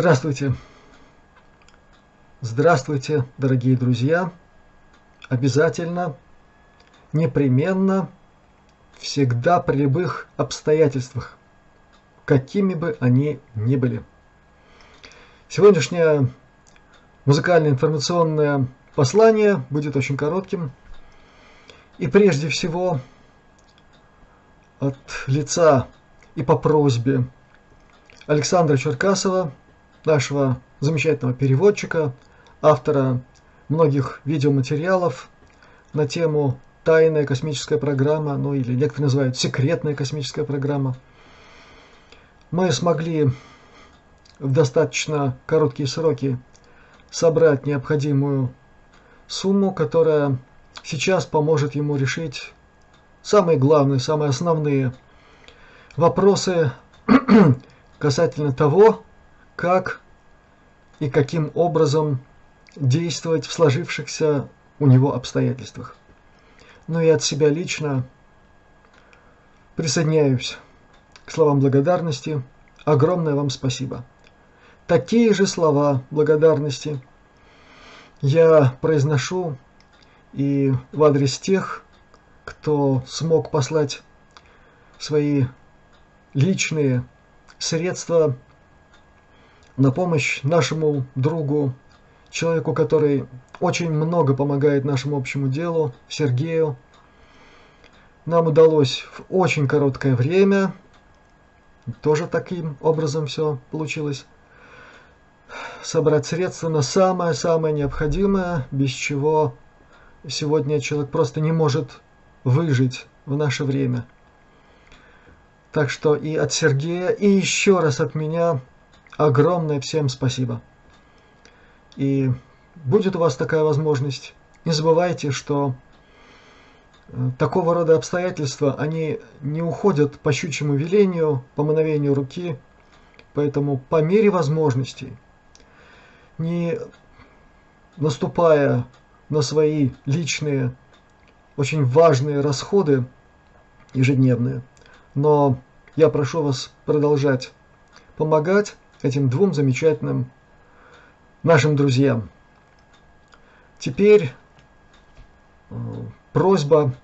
Здравствуйте! Здравствуйте, дорогие друзья! Обязательно, непременно, всегда при любых обстоятельствах, какими бы они ни были. Сегодняшнее музыкальное информационное послание будет очень коротким. И прежде всего от лица и по просьбе Александра Черкасова – нашего замечательного переводчика, автора многих видеоматериалов на тему «Тайная космическая программа», ну или некоторые называют «секретная космическая программа». Мы смогли в достаточно короткие сроки собрать необходимую сумму, которая сейчас поможет ему решить самые главные, самые основные вопросы касательно того, как и каким образом действовать в сложившихся у него обстоятельствах. Ну и от себя лично присоединяюсь к словам благодарности. Огромное вам спасибо. Такие же слова благодарности я произношу и в адрес тех, кто смог послать свои личные средства на помощь нашему другу, человеку, который очень много помогает нашему общему делу, Сергею. Нам удалось в очень короткое время, тоже таким образом все получилось, собрать средства на самое-самое необходимое, без чего сегодня человек просто не может выжить в наше время. Так что и от Сергея, и еще раз от меня огромное всем спасибо. И будет у вас такая возможность, не забывайте, что э, такого рода обстоятельства, они не уходят по щучьему велению, по мановению руки, поэтому по мере возможностей, не наступая на свои личные, очень важные расходы ежедневные, но я прошу вас продолжать помогать этим двум замечательным нашим друзьям. Теперь э, просьба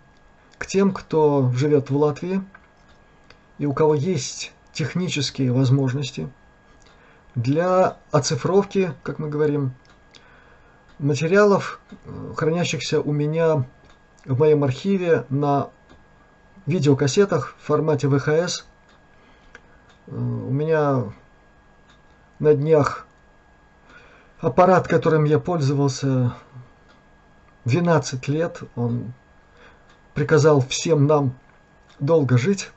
к тем, кто живет в Латвии и у кого есть технические возможности для оцифровки, как мы говорим, материалов, э, хранящихся у меня в моем архиве на видеокассетах в формате VHS. Э, у меня на днях аппарат, которым я пользовался 12 лет, он приказал всем нам долго жить,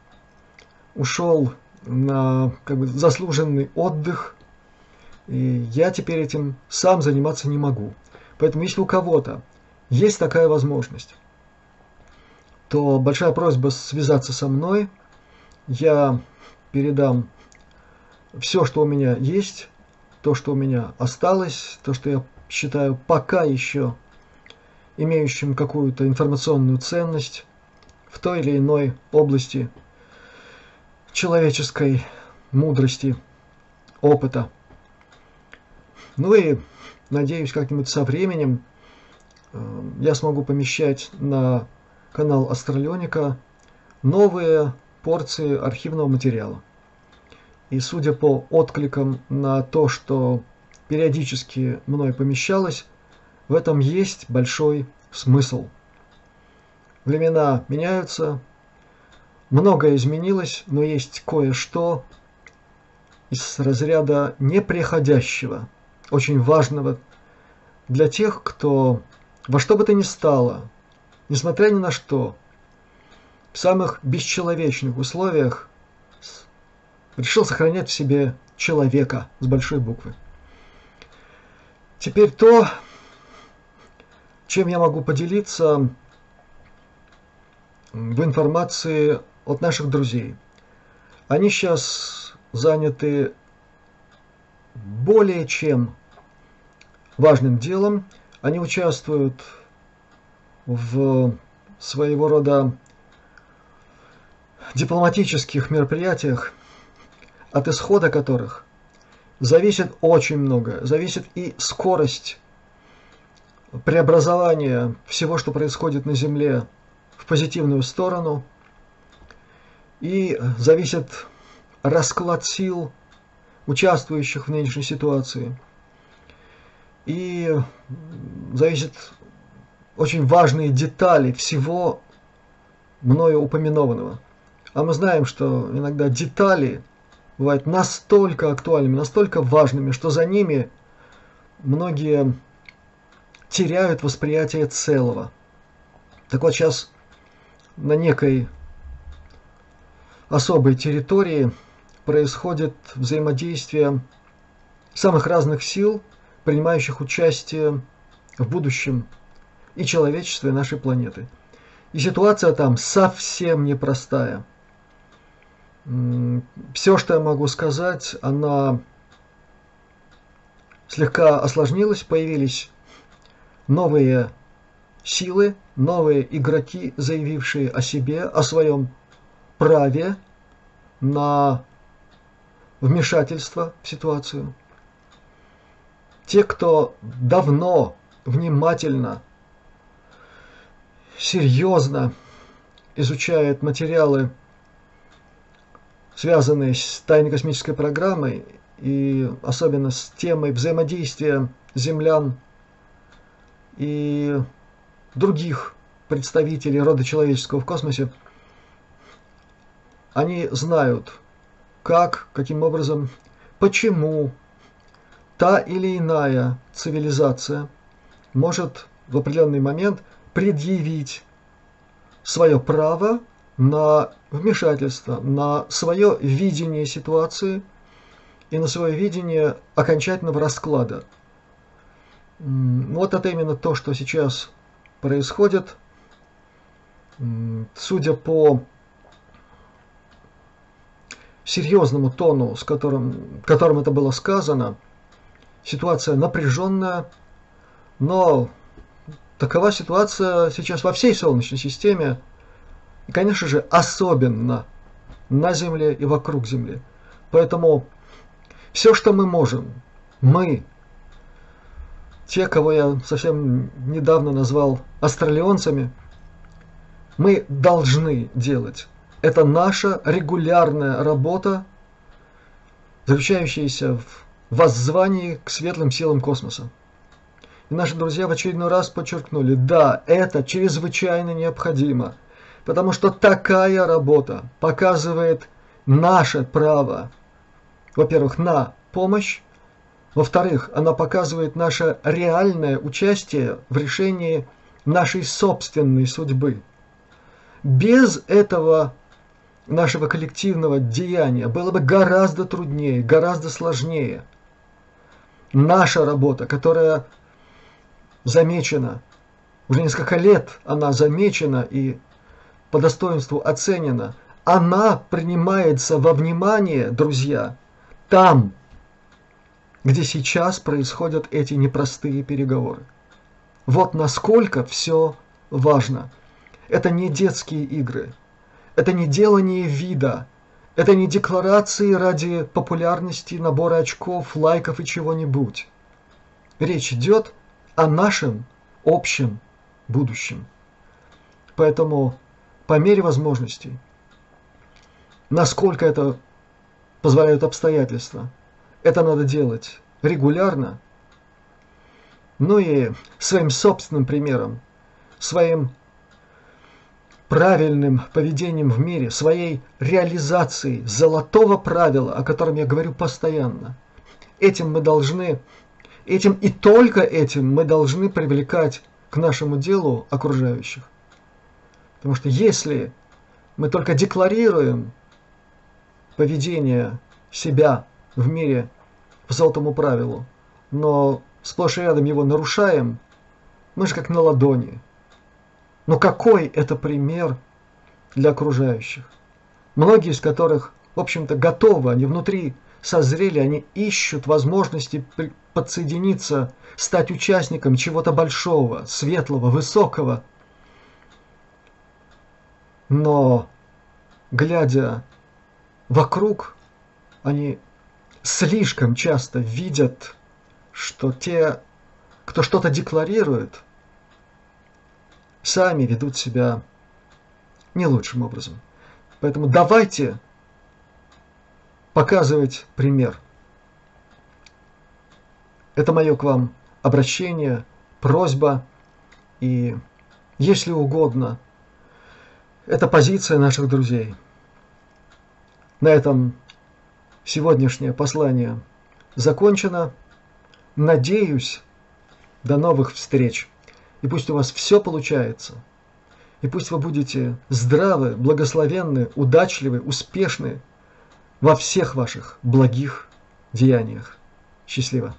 ушел на как бы, заслуженный отдых, и я теперь этим сам заниматься не могу. Поэтому если у кого-то есть такая возможность, то большая просьба связаться со мной. Я передам все, что у меня есть, то, что у меня осталось, то, что я считаю пока еще имеющим какую-то информационную ценность в той или иной области человеческой мудрости, опыта. Ну и надеюсь, как-нибудь со временем э, я смогу помещать на канал Астралионика новые порции архивного материала. И судя по откликам на то, что периодически мной помещалось, в этом есть большой смысл. Времена меняются, многое изменилось, но есть кое-что из разряда неприходящего, очень важного для тех, кто во что бы то ни стало, несмотря ни на что, в самых бесчеловечных условиях решил сохранять в себе человека с большой буквы. Теперь то, чем я могу поделиться в информации от наших друзей. Они сейчас заняты более чем важным делом. Они участвуют в своего рода дипломатических мероприятиях, от исхода которых зависит очень много. Зависит и скорость преобразования всего, что происходит на Земле в позитивную сторону, и зависит расклад сил, участвующих в нынешней ситуации. И зависит очень важные детали всего мною упоминованного. А мы знаем, что иногда детали бывают настолько актуальными, настолько важными, что за ними многие теряют восприятие целого. Так вот сейчас на некой особой территории происходит взаимодействие самых разных сил, принимающих участие в будущем и человечества, и нашей планеты. И ситуация там совсем непростая. Все, что я могу сказать, она слегка осложнилась, появились новые силы, новые игроки, заявившие о себе, о своем праве на вмешательство в ситуацию. Те, кто давно внимательно, серьезно изучает материалы, связанные с тайной космической программой и особенно с темой взаимодействия землян и других представителей рода человеческого в космосе, они знают, как, каким образом, почему та или иная цивилизация может в определенный момент предъявить свое право на вмешательство, на свое видение ситуации и на свое видение окончательного расклада. Вот это именно то, что сейчас происходит. Судя по серьезному тону, с которым, которым это было сказано, ситуация напряженная, но такова ситуация сейчас во всей Солнечной системе, и, конечно же, особенно на Земле и вокруг Земли. Поэтому все, что мы можем, мы, те, кого я совсем недавно назвал астралионцами, мы должны делать. Это наша регулярная работа, заключающаяся в воззвании к светлым силам космоса. И наши друзья в очередной раз подчеркнули, да, это чрезвычайно необходимо, потому что такая работа показывает наше право, во-первых, на помощь, во-вторых, она показывает наше реальное участие в решении нашей собственной судьбы. Без этого нашего коллективного деяния было бы гораздо труднее, гораздо сложнее. Наша работа, которая замечена, уже несколько лет она замечена и по достоинству оценена, она принимается во внимание, друзья, там, где сейчас происходят эти непростые переговоры. Вот насколько все важно. Это не детские игры – это не делание вида, это не декларации ради популярности, набора очков, лайков и чего-нибудь. Речь идет о нашем общем будущем. Поэтому по мере возможностей, насколько это позволяют обстоятельства, это надо делать регулярно, ну и своим собственным примером, своим правильным поведением в мире, своей реализацией золотого правила, о котором я говорю постоянно. Этим мы должны, этим и только этим мы должны привлекать к нашему делу окружающих. Потому что если мы только декларируем поведение себя в мире по золотому правилу, но сплошь и рядом его нарушаем, мы же как на ладони – но какой это пример для окружающих? Многие из которых, в общем-то, готовы, они внутри созрели, они ищут возможности подсоединиться, стать участником чего-то большого, светлого, высокого. Но, глядя вокруг, они слишком часто видят, что те, кто что-то декларирует – сами ведут себя не лучшим образом. Поэтому давайте показывать пример. Это мое к вам обращение, просьба и, если угодно, это позиция наших друзей. На этом сегодняшнее послание закончено. Надеюсь, до новых встреч. И пусть у вас все получается. И пусть вы будете здравы, благословенны, удачливы, успешны во всех ваших благих деяниях. Счастливо!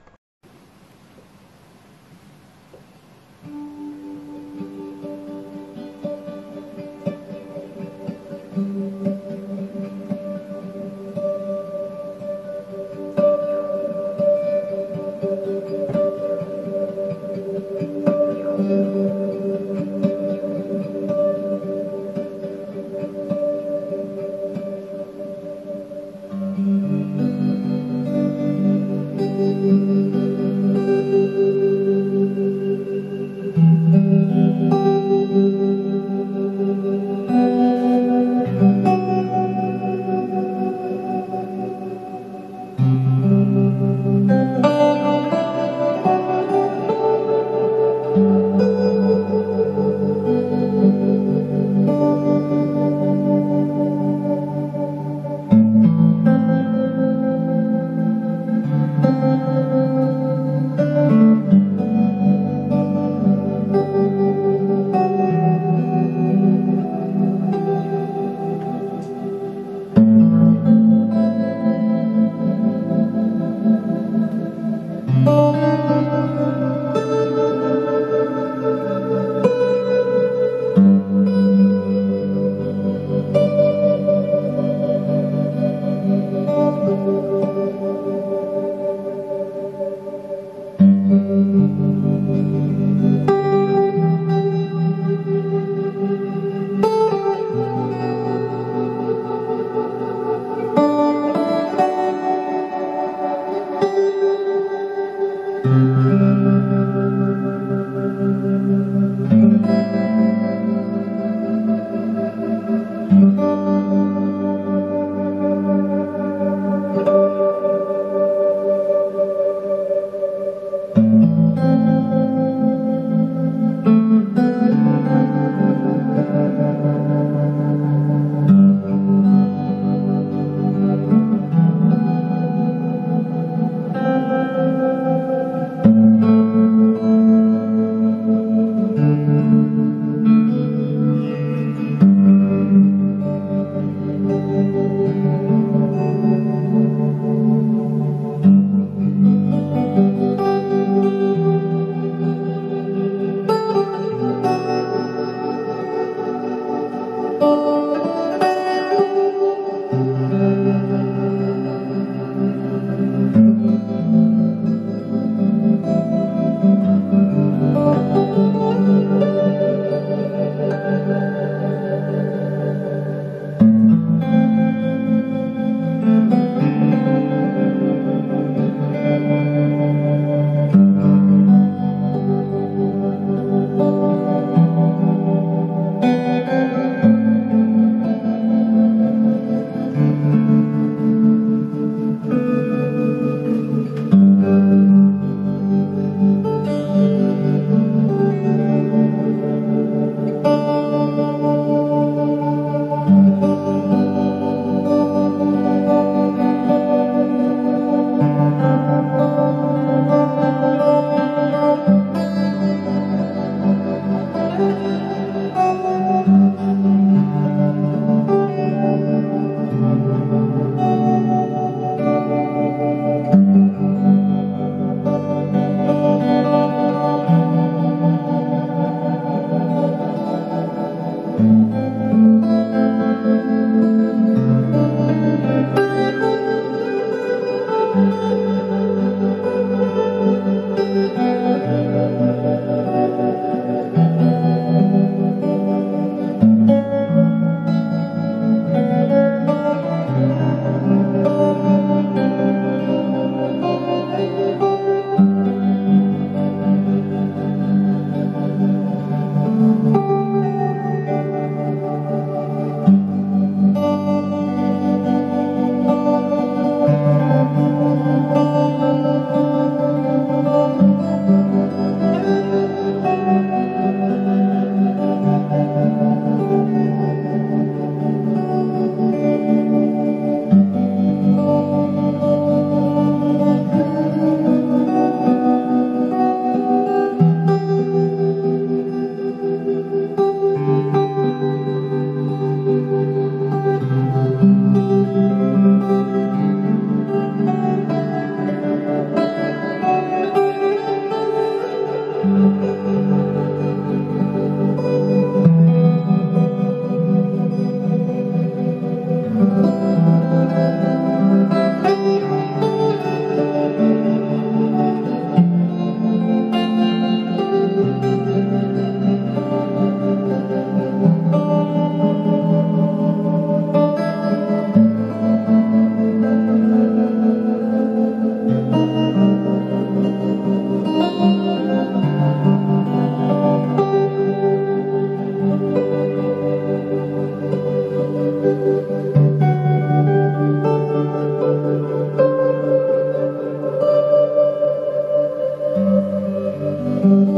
Thank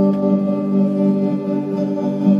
you.